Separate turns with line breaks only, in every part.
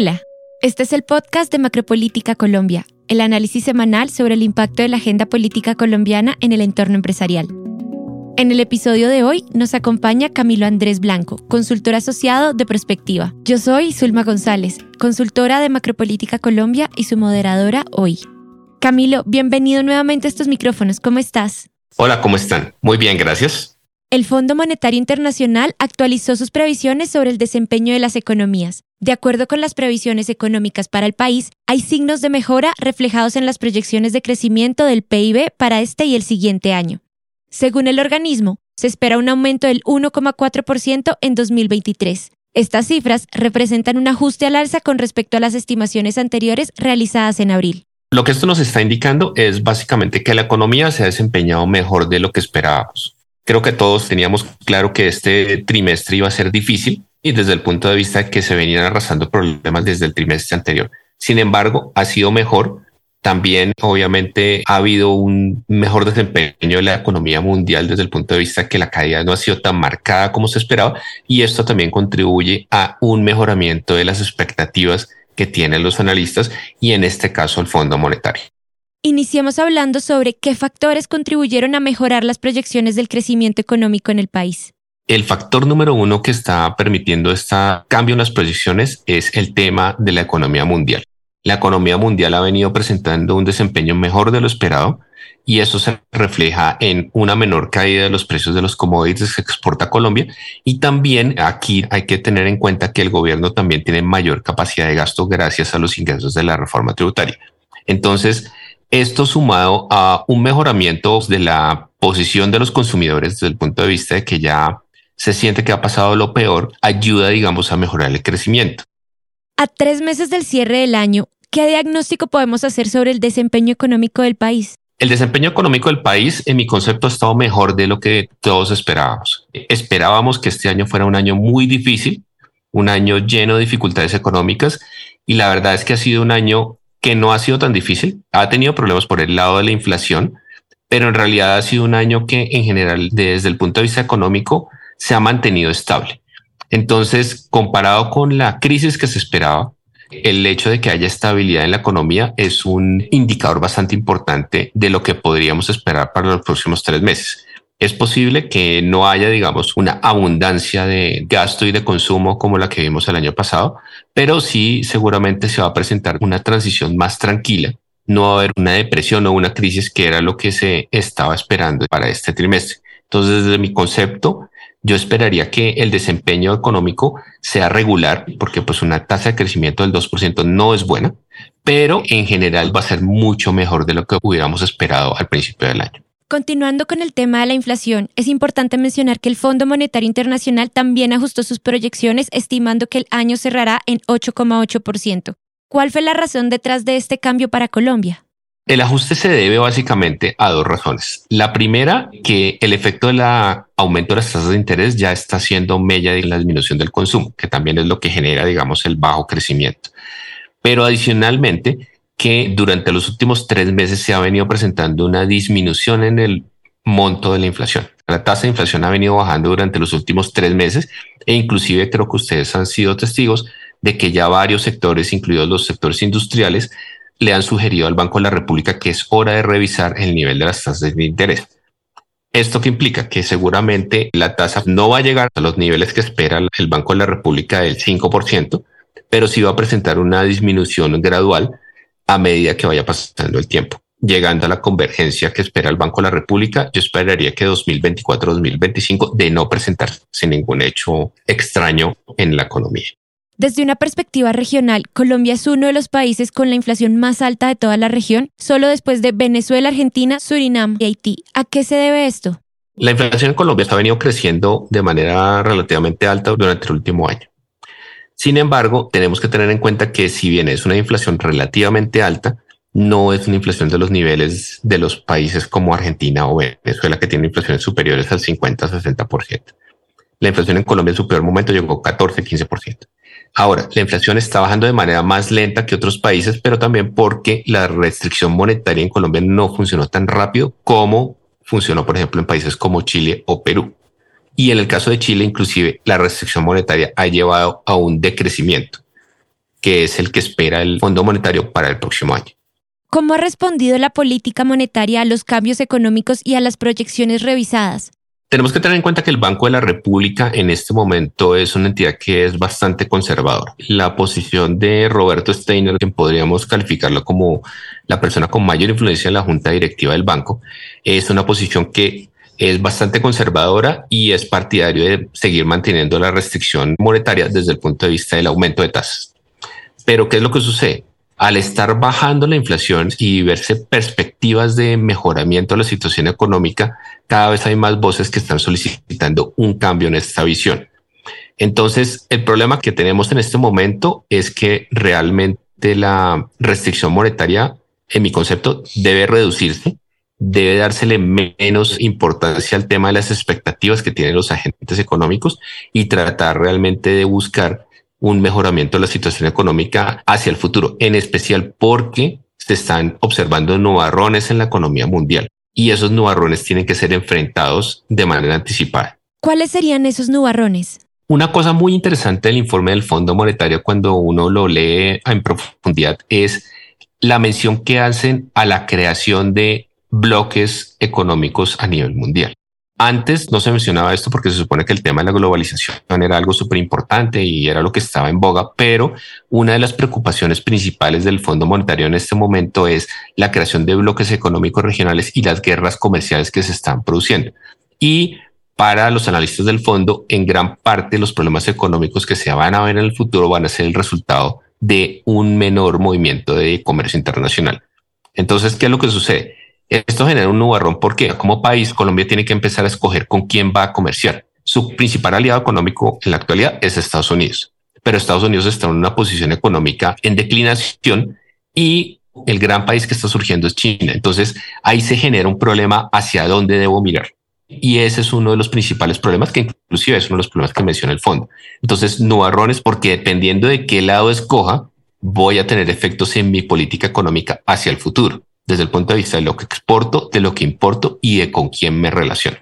Hola, este es el podcast de Macropolítica Colombia, el análisis semanal sobre el impacto de la agenda política colombiana en el entorno empresarial. En el episodio de hoy nos acompaña Camilo Andrés Blanco, consultor asociado de Prospectiva. Yo soy Zulma González, consultora de Macropolítica Colombia y su moderadora hoy. Camilo, bienvenido nuevamente a estos micrófonos. ¿Cómo estás?
Hola, ¿cómo están? Muy bien, gracias.
El Fondo Monetario Internacional actualizó sus previsiones sobre el desempeño de las economías. De acuerdo con las previsiones económicas para el país, hay signos de mejora reflejados en las proyecciones de crecimiento del PIB para este y el siguiente año. Según el organismo, se espera un aumento del 1,4% en 2023. Estas cifras representan un ajuste al alza con respecto a las estimaciones anteriores realizadas en abril.
Lo que esto nos está indicando es básicamente que la economía se ha desempeñado mejor de lo que esperábamos. Creo que todos teníamos claro que este trimestre iba a ser difícil y desde el punto de vista de que se venían arrastrando problemas desde el trimestre anterior. Sin embargo, ha sido mejor. También, obviamente, ha habido un mejor desempeño de la economía mundial desde el punto de vista que la caída no ha sido tan marcada como se esperaba y esto también contribuye a un mejoramiento de las expectativas que tienen los analistas y en este caso el Fondo Monetario.
Iniciamos hablando sobre qué factores contribuyeron a mejorar las proyecciones del crecimiento económico en el país.
El factor número uno que está permitiendo este cambio en las proyecciones es el tema de la economía mundial. La economía mundial ha venido presentando un desempeño mejor de lo esperado y eso se refleja en una menor caída de los precios de los commodities que exporta Colombia y también aquí hay que tener en cuenta que el gobierno también tiene mayor capacidad de gasto gracias a los ingresos de la reforma tributaria. Entonces, esto sumado a un mejoramiento de la posición de los consumidores desde el punto de vista de que ya se siente que ha pasado lo peor, ayuda, digamos, a mejorar el crecimiento.
A tres meses del cierre del año, ¿qué diagnóstico podemos hacer sobre el desempeño económico del país?
El desempeño económico del país, en mi concepto, ha estado mejor de lo que todos esperábamos. Esperábamos que este año fuera un año muy difícil, un año lleno de dificultades económicas, y la verdad es que ha sido un año que no ha sido tan difícil. Ha tenido problemas por el lado de la inflación, pero en realidad ha sido un año que en general, desde el punto de vista económico, se ha mantenido estable. Entonces, comparado con la crisis que se esperaba, el hecho de que haya estabilidad en la economía es un indicador bastante importante de lo que podríamos esperar para los próximos tres meses. Es posible que no haya, digamos, una abundancia de gasto y de consumo como la que vimos el año pasado, pero sí seguramente se va a presentar una transición más tranquila. No va a haber una depresión o una crisis que era lo que se estaba esperando para este trimestre. Entonces, desde mi concepto, yo esperaría que el desempeño económico sea regular, porque pues una tasa de crecimiento del 2% no es buena, pero en general va a ser mucho mejor de lo que hubiéramos esperado al principio del año.
Continuando con el tema de la inflación, es importante mencionar que el Fondo Monetario Internacional también ajustó sus proyecciones, estimando que el año cerrará en 8,8%. ¿Cuál fue la razón detrás de este cambio para Colombia?
El ajuste se debe básicamente a dos razones. La primera, que el efecto del aumento de las tasas de interés ya está haciendo mella en la disminución del consumo, que también es lo que genera, digamos, el bajo crecimiento. Pero adicionalmente, que durante los últimos tres meses se ha venido presentando una disminución en el monto de la inflación. La tasa de inflación ha venido bajando durante los últimos tres meses e inclusive creo que ustedes han sido testigos de que ya varios sectores, incluidos los sectores industriales, le han sugerido al Banco de la República que es hora de revisar el nivel de las tasas de interés. Esto que implica que seguramente la tasa no va a llegar a los niveles que espera el Banco de la República del 5%, pero sí va a presentar una disminución gradual a medida que vaya pasando el tiempo. Llegando a la convergencia que espera el Banco de la República, yo esperaría que 2024-2025 de no presentarse ningún hecho extraño en la economía.
Desde una perspectiva regional, Colombia es uno de los países con la inflación más alta de toda la región, solo después de Venezuela, Argentina, Surinam y Haití. ¿A qué se debe esto?
La inflación en Colombia ha venido creciendo de manera relativamente alta durante el último año. Sin embargo, tenemos que tener en cuenta que si bien es una inflación relativamente alta, no es una inflación de los niveles de los países como Argentina o Venezuela que tienen inflaciones superiores al 50-60%. La inflación en Colombia en su peor momento llegó 14-15%. Ahora, la inflación está bajando de manera más lenta que otros países, pero también porque la restricción monetaria en Colombia no funcionó tan rápido como funcionó, por ejemplo, en países como Chile o Perú. Y en el caso de Chile, inclusive, la restricción monetaria ha llevado a un decrecimiento, que es el que espera el Fondo Monetario para el próximo año.
¿Cómo ha respondido la política monetaria a los cambios económicos y a las proyecciones revisadas?
Tenemos que tener en cuenta que el Banco de la República en este momento es una entidad que es bastante conservadora. La posición de Roberto Steiner, quien podríamos calificarlo como la persona con mayor influencia en la junta directiva del banco, es una posición que es bastante conservadora y es partidario de seguir manteniendo la restricción monetaria desde el punto de vista del aumento de tasas. Pero ¿qué es lo que sucede? al estar bajando la inflación y verse perspectivas de mejoramiento de la situación económica, cada vez hay más voces que están solicitando un cambio en esta visión. Entonces, el problema que tenemos en este momento es que realmente la restricción monetaria, en mi concepto, debe reducirse, debe dársele menos importancia al tema de las expectativas que tienen los agentes económicos y tratar realmente de buscar un mejoramiento de la situación económica hacia el futuro, en especial porque se están observando nubarrones en la economía mundial y esos nubarrones tienen que ser enfrentados de manera anticipada.
¿Cuáles serían esos nubarrones?
Una cosa muy interesante del informe del Fondo Monetario cuando uno lo lee en profundidad es la mención que hacen a la creación de bloques económicos a nivel mundial. Antes no se mencionaba esto porque se supone que el tema de la globalización era algo súper importante y era lo que estaba en boga, pero una de las preocupaciones principales del Fondo Monetario en este momento es la creación de bloques económicos regionales y las guerras comerciales que se están produciendo. Y para los analistas del fondo, en gran parte los problemas económicos que se van a ver en el futuro van a ser el resultado de un menor movimiento de comercio internacional. Entonces, ¿qué es lo que sucede? Esto genera un nubarrón porque como país Colombia tiene que empezar a escoger con quién va a comerciar. Su principal aliado económico en la actualidad es Estados Unidos, pero Estados Unidos está en una posición económica en declinación y el gran país que está surgiendo es China. Entonces ahí se genera un problema hacia dónde debo mirar. Y ese es uno de los principales problemas que inclusive es uno de los problemas que menciona el fondo. Entonces, nubarrones porque dependiendo de qué lado escoja, voy a tener efectos en mi política económica hacia el futuro desde el punto de vista de lo que exporto, de lo que importo y de con quién me relaciono.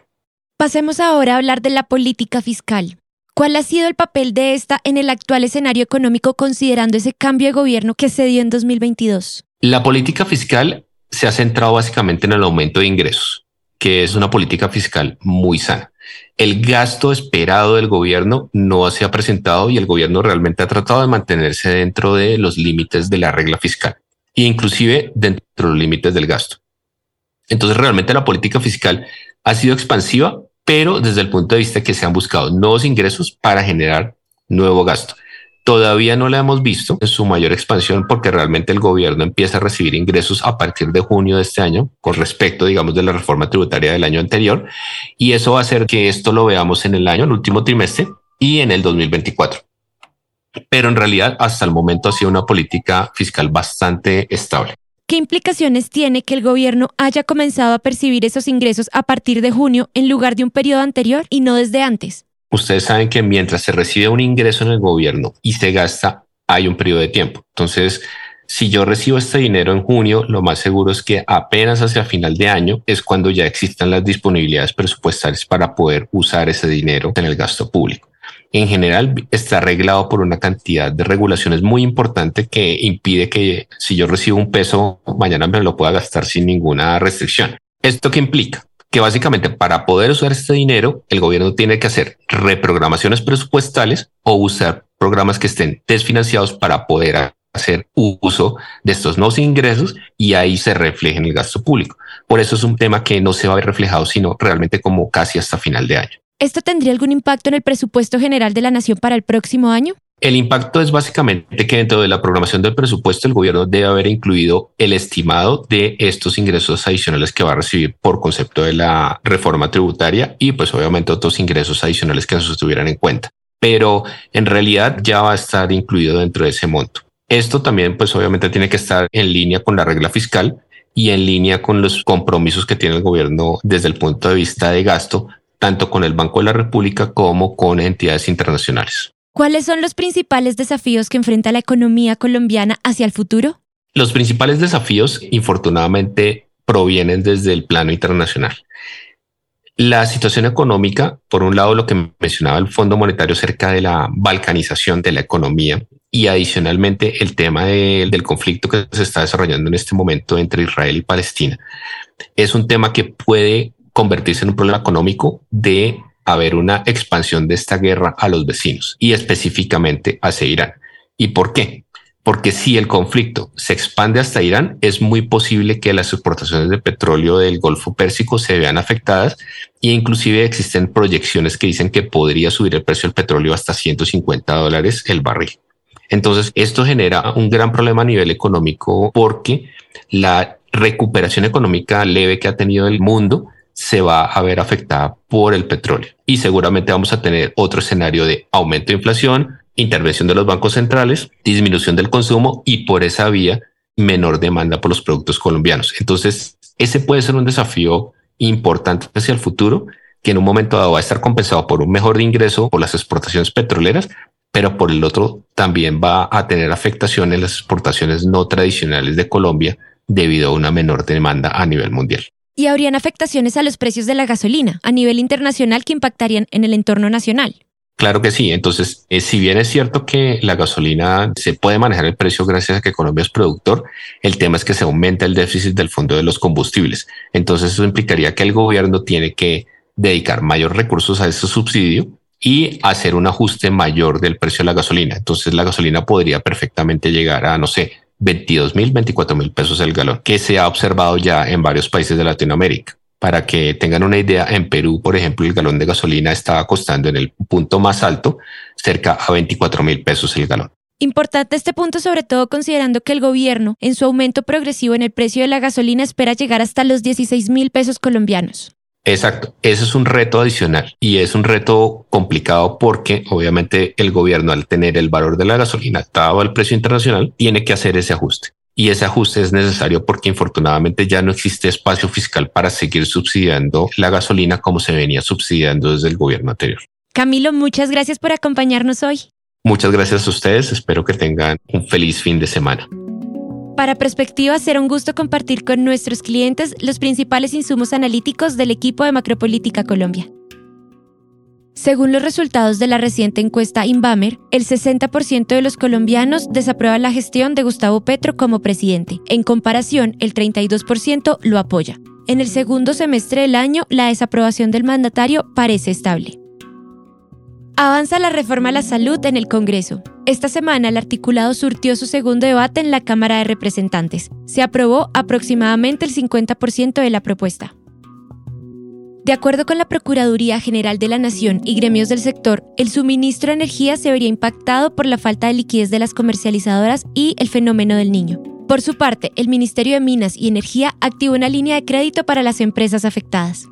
Pasemos ahora a hablar de la política fiscal. ¿Cuál ha sido el papel de esta en el actual escenario económico considerando ese cambio de gobierno que se dio en 2022?
La política fiscal se ha centrado básicamente en el aumento de ingresos, que es una política fiscal muy sana. El gasto esperado del gobierno no se ha presentado y el gobierno realmente ha tratado de mantenerse dentro de los límites de la regla fiscal inclusive dentro de los límites del gasto. Entonces, realmente la política fiscal ha sido expansiva, pero desde el punto de vista que se han buscado nuevos ingresos para generar nuevo gasto. Todavía no la hemos visto en su mayor expansión porque realmente el gobierno empieza a recibir ingresos a partir de junio de este año con respecto, digamos, de la reforma tributaria del año anterior. Y eso va a hacer que esto lo veamos en el año, el último trimestre y en el 2024 pero en realidad hasta el momento ha sido una política fiscal bastante estable.
¿Qué implicaciones tiene que el gobierno haya comenzado a percibir esos ingresos a partir de junio en lugar de un periodo anterior y no desde antes?
Ustedes saben que mientras se recibe un ingreso en el gobierno y se gasta, hay un periodo de tiempo. Entonces, si yo recibo este dinero en junio, lo más seguro es que apenas hacia final de año es cuando ya existan las disponibilidades presupuestales para poder usar ese dinero en el gasto público en general está arreglado por una cantidad de regulaciones muy importante que impide que si yo recibo un peso, mañana me lo pueda gastar sin ninguna restricción. ¿Esto qué implica? Que básicamente para poder usar este dinero, el gobierno tiene que hacer reprogramaciones presupuestales o usar programas que estén desfinanciados para poder hacer uso de estos nuevos ingresos y ahí se refleje en el gasto público. Por eso es un tema que no se va a ver reflejado, sino realmente como casi hasta final de año.
¿Esto tendría algún impacto en el presupuesto general de la Nación para el próximo año?
El impacto es básicamente que dentro de la programación del presupuesto el gobierno debe haber incluido el estimado de estos ingresos adicionales que va a recibir por concepto de la reforma tributaria y pues obviamente otros ingresos adicionales que se tuvieran en cuenta. Pero en realidad ya va a estar incluido dentro de ese monto. Esto también pues obviamente tiene que estar en línea con la regla fiscal y en línea con los compromisos que tiene el gobierno desde el punto de vista de gasto tanto con el Banco de la República como con entidades internacionales.
¿Cuáles son los principales desafíos que enfrenta la economía colombiana hacia el futuro?
Los principales desafíos, infortunadamente, provienen desde el plano internacional. La situación económica, por un lado, lo que mencionaba el Fondo Monetario cerca de la balcanización de la economía y adicionalmente el tema del conflicto que se está desarrollando en este momento entre Israel y Palestina, es un tema que puede convertirse en un problema económico de haber una expansión de esta guerra a los vecinos y específicamente hacia Irán. ¿Y por qué? porque si el conflicto se expande hasta Irán, es muy posible que las exportaciones de petróleo del Golfo Pérsico se vean afectadas e inclusive existen proyecciones que dicen que podría subir el precio del petróleo hasta 150 dólares el barril. Entonces, esto genera un gran problema a nivel económico porque la recuperación económica leve que ha tenido el mundo se va a ver afectada por el petróleo y seguramente vamos a tener otro escenario de aumento de inflación, intervención de los bancos centrales, disminución del consumo y por esa vía menor demanda por los productos colombianos. Entonces, ese puede ser un desafío importante hacia el futuro, que en un momento dado va a estar compensado por un mejor ingreso por las exportaciones petroleras, pero por el otro también va a tener afectación en las exportaciones no tradicionales de Colombia debido a una menor demanda a nivel mundial.
Y habrían afectaciones a los precios de la gasolina a nivel internacional que impactarían en el entorno nacional.
Claro que sí. Entonces, eh, si bien es cierto que la gasolina se puede manejar el precio gracias a que Colombia es productor, el tema es que se aumenta el déficit del fondo de los combustibles. Entonces, eso implicaría que el gobierno tiene que dedicar mayor recursos a ese subsidio y hacer un ajuste mayor del precio de la gasolina. Entonces, la gasolina podría perfectamente llegar a, no sé, 22 mil, 24 mil pesos el galón, que se ha observado ya en varios países de Latinoamérica. Para que tengan una idea, en Perú, por ejemplo, el galón de gasolina estaba costando en el punto más alto cerca a 24 mil pesos el galón.
Importante este punto, sobre todo considerando que el gobierno, en su aumento progresivo en el precio de la gasolina, espera llegar hasta los 16 mil pesos colombianos.
Exacto, ese es un reto adicional y es un reto complicado porque obviamente el gobierno al tener el valor de la gasolina dado al precio internacional tiene que hacer ese ajuste y ese ajuste es necesario porque infortunadamente ya no existe espacio fiscal para seguir subsidiando la gasolina como se venía subsidiando desde el gobierno anterior.
Camilo, muchas gracias por acompañarnos hoy.
Muchas gracias a ustedes, espero que tengan un feliz fin de semana.
Para Perspectiva será un gusto compartir con nuestros clientes los principales insumos analíticos del equipo de Macropolítica Colombia. Según los resultados de la reciente encuesta Inbamer, el 60% de los colombianos desaprueba la gestión de Gustavo Petro como presidente. En comparación, el 32% lo apoya. En el segundo semestre del año, la desaprobación del mandatario parece estable. Avanza la reforma a la salud en el Congreso. Esta semana el articulado surtió su segundo debate en la Cámara de Representantes. Se aprobó aproximadamente el 50% de la propuesta. De acuerdo con la Procuraduría General de la Nación y gremios del sector, el suministro de energía se vería impactado por la falta de liquidez de las comercializadoras y el fenómeno del niño. Por su parte, el Ministerio de Minas y Energía activó una línea de crédito para las empresas afectadas.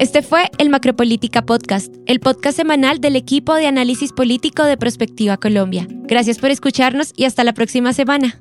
Este fue el Macropolítica Podcast, el podcast semanal del equipo de análisis político de Prospectiva Colombia. Gracias por escucharnos y hasta la próxima semana.